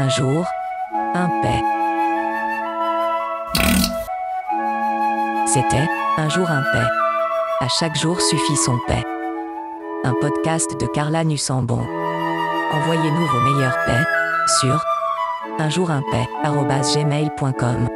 Un jour, un paix. C'était Un jour un paix. À chaque jour suffit son paix. Un podcast de Carla Nussambon. Envoyez-nous vos meilleurs paix sur unjourimpaix.gmail.com